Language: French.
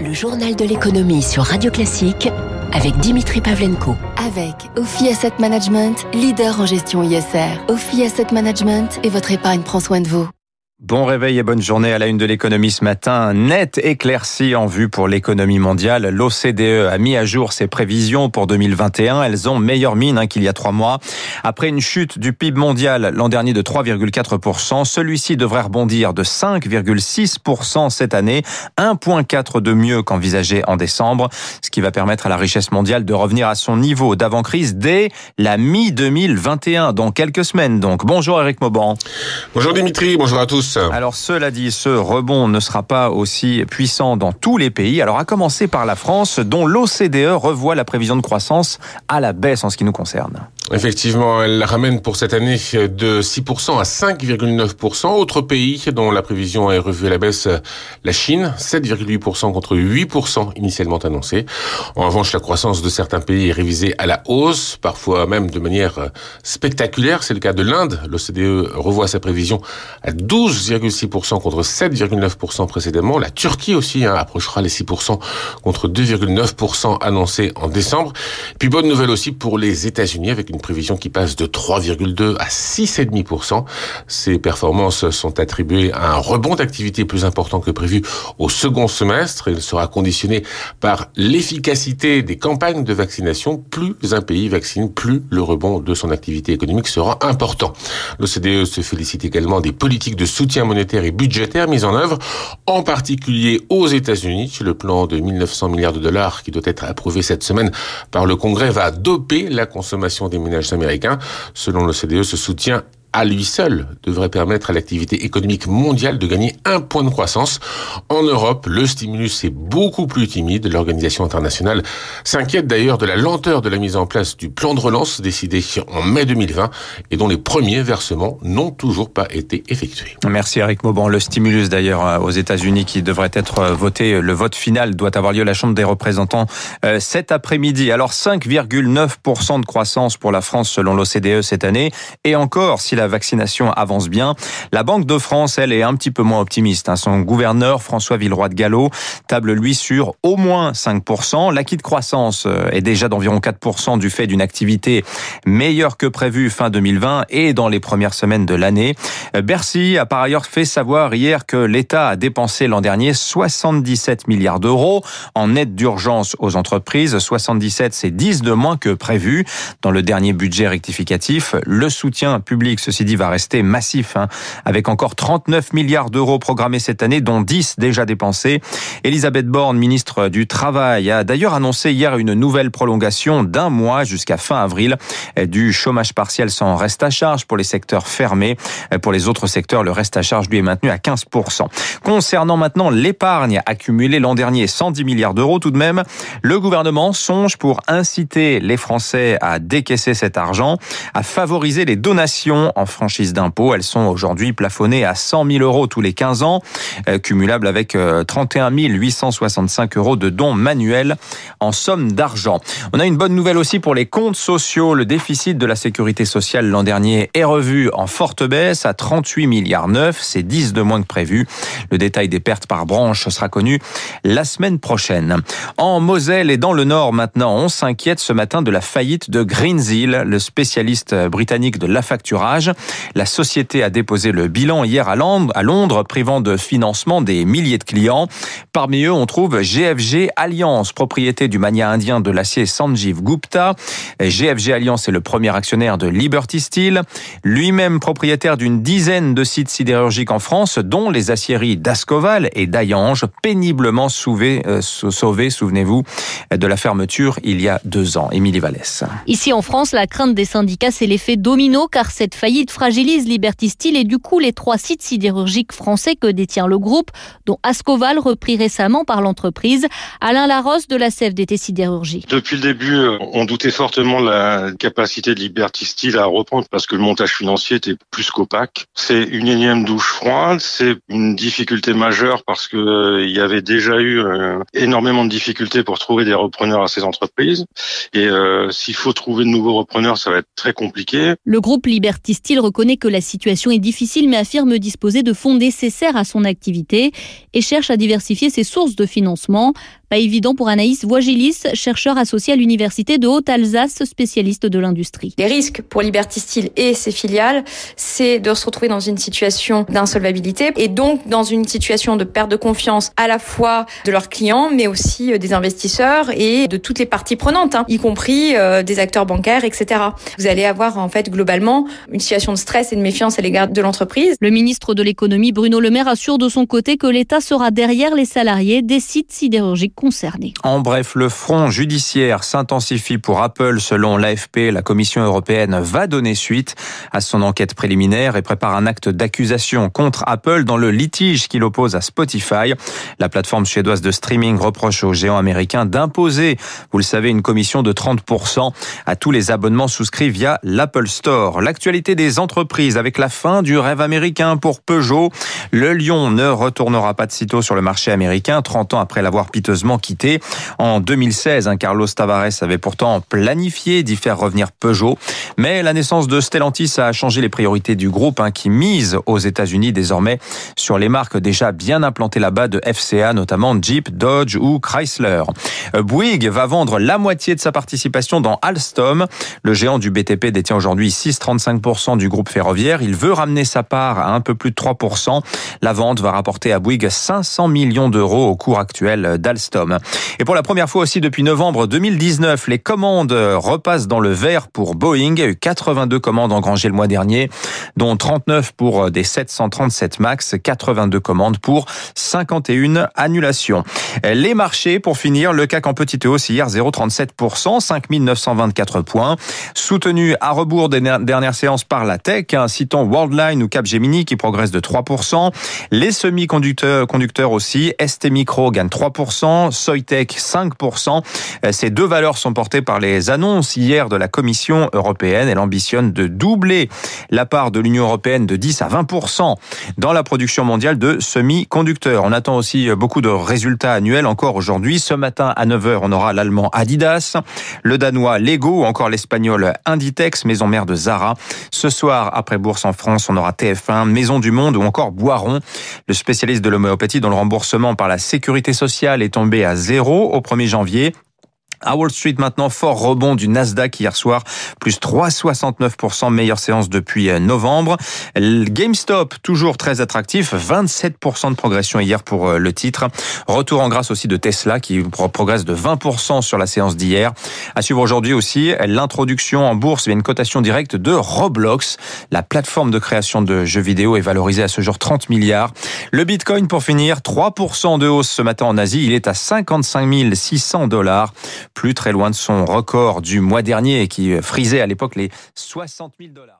Le journal de l'économie sur Radio Classique avec Dimitri Pavlenko. Avec Ophi Asset Management, leader en gestion ISR. Ophi Asset Management et votre épargne prend soin de vous. Bon réveil et bonne journée à la une de l'économie ce matin. Net éclairci en vue pour l'économie mondiale. L'OCDE a mis à jour ses prévisions pour 2021. Elles ont meilleure mine hein, qu'il y a trois mois. Après une chute du PIB mondial l'an dernier de 3,4%, celui-ci devrait rebondir de 5,6% cette année, 1,4 de mieux qu'envisagé en décembre, ce qui va permettre à la richesse mondiale de revenir à son niveau d'avant-crise dès la mi-2021, dans quelques semaines donc. Bonjour Eric Mauban. Bonjour Dimitri, bonjour à tous. Alors cela dit, ce rebond ne sera pas aussi puissant dans tous les pays. Alors à commencer par la France, dont l'OCDE revoit la prévision de croissance à la baisse en ce qui nous concerne. Effectivement, elle ramène pour cette année de 6% à 5,9%. Autre pays dont la prévision est revue à la baisse, la Chine, 7,8% contre 8% initialement annoncé. En revanche, la croissance de certains pays est révisée à la hausse, parfois même de manière spectaculaire. C'est le cas de l'Inde. L'OCDE revoit sa prévision à 12,6% contre 7,9% précédemment. La Turquie aussi hein, approchera les 6% contre 2,9% annoncés en décembre. Puis bonne nouvelle aussi pour les États-Unis avec une une prévision qui passe de 3,2 à 6,5%. Ces performances sont attribuées à un rebond d'activité plus important que prévu au second semestre. Il sera conditionné par l'efficacité des campagnes de vaccination. Plus un pays vaccine, plus le rebond de son activité économique sera important. L'OCDE se félicite également des politiques de soutien monétaire et budgétaire mises en œuvre, en particulier aux États-Unis. Le plan de 1900 milliards de dollars qui doit être approuvé cette semaine par le Congrès va doper la consommation des ménages américains. Selon l'OCDE, ce soutien à lui seul devrait permettre à l'activité économique mondiale de gagner un point de croissance. En Europe, le stimulus est beaucoup plus timide. L'organisation internationale s'inquiète d'ailleurs de la lenteur de la mise en place du plan de relance décidé en mai 2020 et dont les premiers versements n'ont toujours pas été effectués. Merci Eric Mauban. Le stimulus d'ailleurs euh, aux États-Unis qui devrait être euh, voté, le vote final doit avoir lieu à la Chambre des représentants euh, cet après-midi. Alors 5,9% de croissance pour la France selon l'OCDE cette année et encore si la vaccination avance bien. La Banque de France, elle, est un petit peu moins optimiste. Hein. Son gouverneur, François Villeroy de Gallo, table lui sur au moins 5%. L'acquis de croissance euh, est déjà d'environ 4% du fait d'une activité meilleure que prévue fin 2020 et dans les premières semaines de l'année. Euh, Bercy a par ailleurs fait savoir hier que l'État a dépensé l'an dernier 77 milliards d'euros en aide d'urgence aux entreprises. 77, c'est 10 de moins que prévu. Dans le dernier budget rectificatif, le soutien public ceci dit, va rester massif, hein, avec encore 39 milliards d'euros programmés cette année, dont 10 déjà dépensés. Elisabeth Borne, ministre du Travail, a d'ailleurs annoncé hier une nouvelle prolongation d'un mois jusqu'à fin avril du chômage partiel sans reste à charge pour les secteurs fermés. Pour les autres secteurs, le reste à charge lui est maintenu à 15%. Concernant maintenant l'épargne accumulée l'an dernier, 110 milliards d'euros tout de même, le gouvernement songe pour inciter les Français à décaisser cet argent, à favoriser les donations en franchise d'impôt. Elles sont aujourd'hui plafonnées à 100 000 euros tous les 15 ans, euh, cumulables avec 31 euh, 865 euros de dons manuels en somme d'argent. On a une bonne nouvelle aussi pour les comptes sociaux. Le déficit de la sécurité sociale l'an dernier est revu en forte baisse à 38 milliards 9. C'est 10 de moins que prévu. Le détail des pertes par branche sera connu la semaine prochaine. En Moselle et dans le Nord maintenant, on s'inquiète ce matin de la faillite de Greensill, le spécialiste britannique de l'affacturage. La société a déposé le bilan hier à Londres, privant de financement des milliers de clients. Parmi eux, on trouve GFG Alliance, propriété du mania indien de l'acier Sanjeev Gupta. GFG Alliance est le premier actionnaire de Liberty Steel, lui-même propriétaire d'une dizaine de sites sidérurgiques en France, dont les aciéries d'Ascoval et d'Ayange, péniblement sauvées, euh, sauvées souvenez-vous, de la fermeture il y a deux ans. Émilie Vallès. Ici en France, la crainte des syndicats, c'est l'effet domino, car cette faillite fragilise Liberty Steel et du coup les trois sites sidérurgiques français que détient le groupe, dont Ascoval repris récemment par l'entreprise. Alain Larosse de la CFDT Sidérurgie. Depuis le début, on doutait fortement de la capacité de Liberty Steel à reprendre parce que le montage financier était plus qu'opaque. C'est une énième douche froide, c'est une difficulté majeure parce que euh, il y avait déjà eu euh, énormément de difficultés pour trouver des repreneurs à ces entreprises. Et euh, s'il faut trouver de nouveaux repreneurs, ça va être très compliqué. Le groupe Liberty Steel Steel reconnaît que la situation est difficile mais affirme disposer de fonds nécessaires à son activité et cherche à diversifier ses sources de financement. Pas évident pour Anaïs Voigilis, chercheur associé à l'université de Haute-Alsace, spécialiste de l'industrie. Les risques pour Liberty Steel et ses filiales, c'est de se retrouver dans une situation d'insolvabilité et donc dans une situation de perte de confiance à la fois de leurs clients, mais aussi euh, des investisseurs et de toutes les parties prenantes, hein, y compris euh, des acteurs bancaires, etc. Vous allez avoir en fait globalement une situation de stress et de méfiance à l'égard de l'entreprise. Le ministre de l'économie Bruno Le Maire assure de son côté que l'État sera derrière les salariés des sites sidérurgiques concernés. En bref, le front judiciaire s'intensifie pour Apple. Selon l'AFP, la Commission européenne va donner suite à son enquête préliminaire et prépare un acte d'accusation contre Apple dans le litige qu'il oppose à Spotify. La plateforme suédoise de streaming reproche aux géants américains d'imposer, vous le savez, une commission de 30% à tous les abonnements souscrits via l'Apple Store. L'actualité des entreprises avec la fin du rêve américain pour Peugeot. Le Lion ne retournera pas de sitôt sur le marché américain, 30 ans après l'avoir piteusement quitté. En 2016, un Carlos Tavares avait pourtant planifié d'y faire revenir Peugeot. Mais la naissance de Stellantis a changé les priorités du groupe hein, qui mise aux États-Unis désormais sur les marques déjà bien implantées là-bas de FCA, notamment Jeep, Dodge ou Chrysler. Euh, Bouygues va vendre la moitié de sa participation dans Alstom. Le géant du BTP détient aujourd'hui 6,35% du groupe ferroviaire. Il veut ramener sa part à un peu plus de 3%. La vente va rapporter à Bouygues 500 millions d'euros au cours actuel d'Alstom. Et pour la première fois aussi depuis novembre 2019, les commandes repassent dans le vert pour Boeing. Il y a eu 82 commandes engrangées le mois dernier, dont 39 pour des 737 MAX, 82 commandes pour 51 annulations. Les marchés, pour finir, le CAC en petite hausse hier 0,37%, 5924 points, soutenu à rebours des dernières séances par la tech, citant Worldline ou Capgemini qui progressent de 3%, les semi-conducteurs conducteurs aussi, ST Micro gagne 3%, Soitec 5%. Euh, ces deux valeurs sont portées par les annonces hier de la Commission européenne. Elle ambitionne de doubler la part de l'Union européenne de 10 à 20% dans la production mondiale de semi-conducteurs. On attend aussi beaucoup de résultats annuels encore aujourd'hui. Ce matin à 9h, on aura l'allemand Adidas, le danois Lego ou encore l'espagnol Inditex, maison mère de Zara. Ce soir, après Bourse en France, on aura TF1, Maison du Monde ou encore Boiron, le spécialiste de l'homéopathie dont le remboursement par la sécurité sociale est tombé à zéro au 1er janvier. À Wall Street maintenant, fort rebond du Nasdaq hier soir, plus 3,69%, meilleure séance depuis euh, novembre. GameStop, toujours très attractif, 27% de progression hier pour euh, le titre. Retour en grâce aussi de Tesla qui progresse de 20% sur la séance d'hier. À suivre aujourd'hui aussi l'introduction en bourse via une cotation directe de Roblox. La plateforme de création de jeux vidéo est valorisée à ce jour 30 milliards. Le Bitcoin pour finir, 3% de hausse ce matin en Asie. Il est à 55 600 dollars plus très loin de son record du mois dernier qui frisait à l'époque les 60 000 dollars.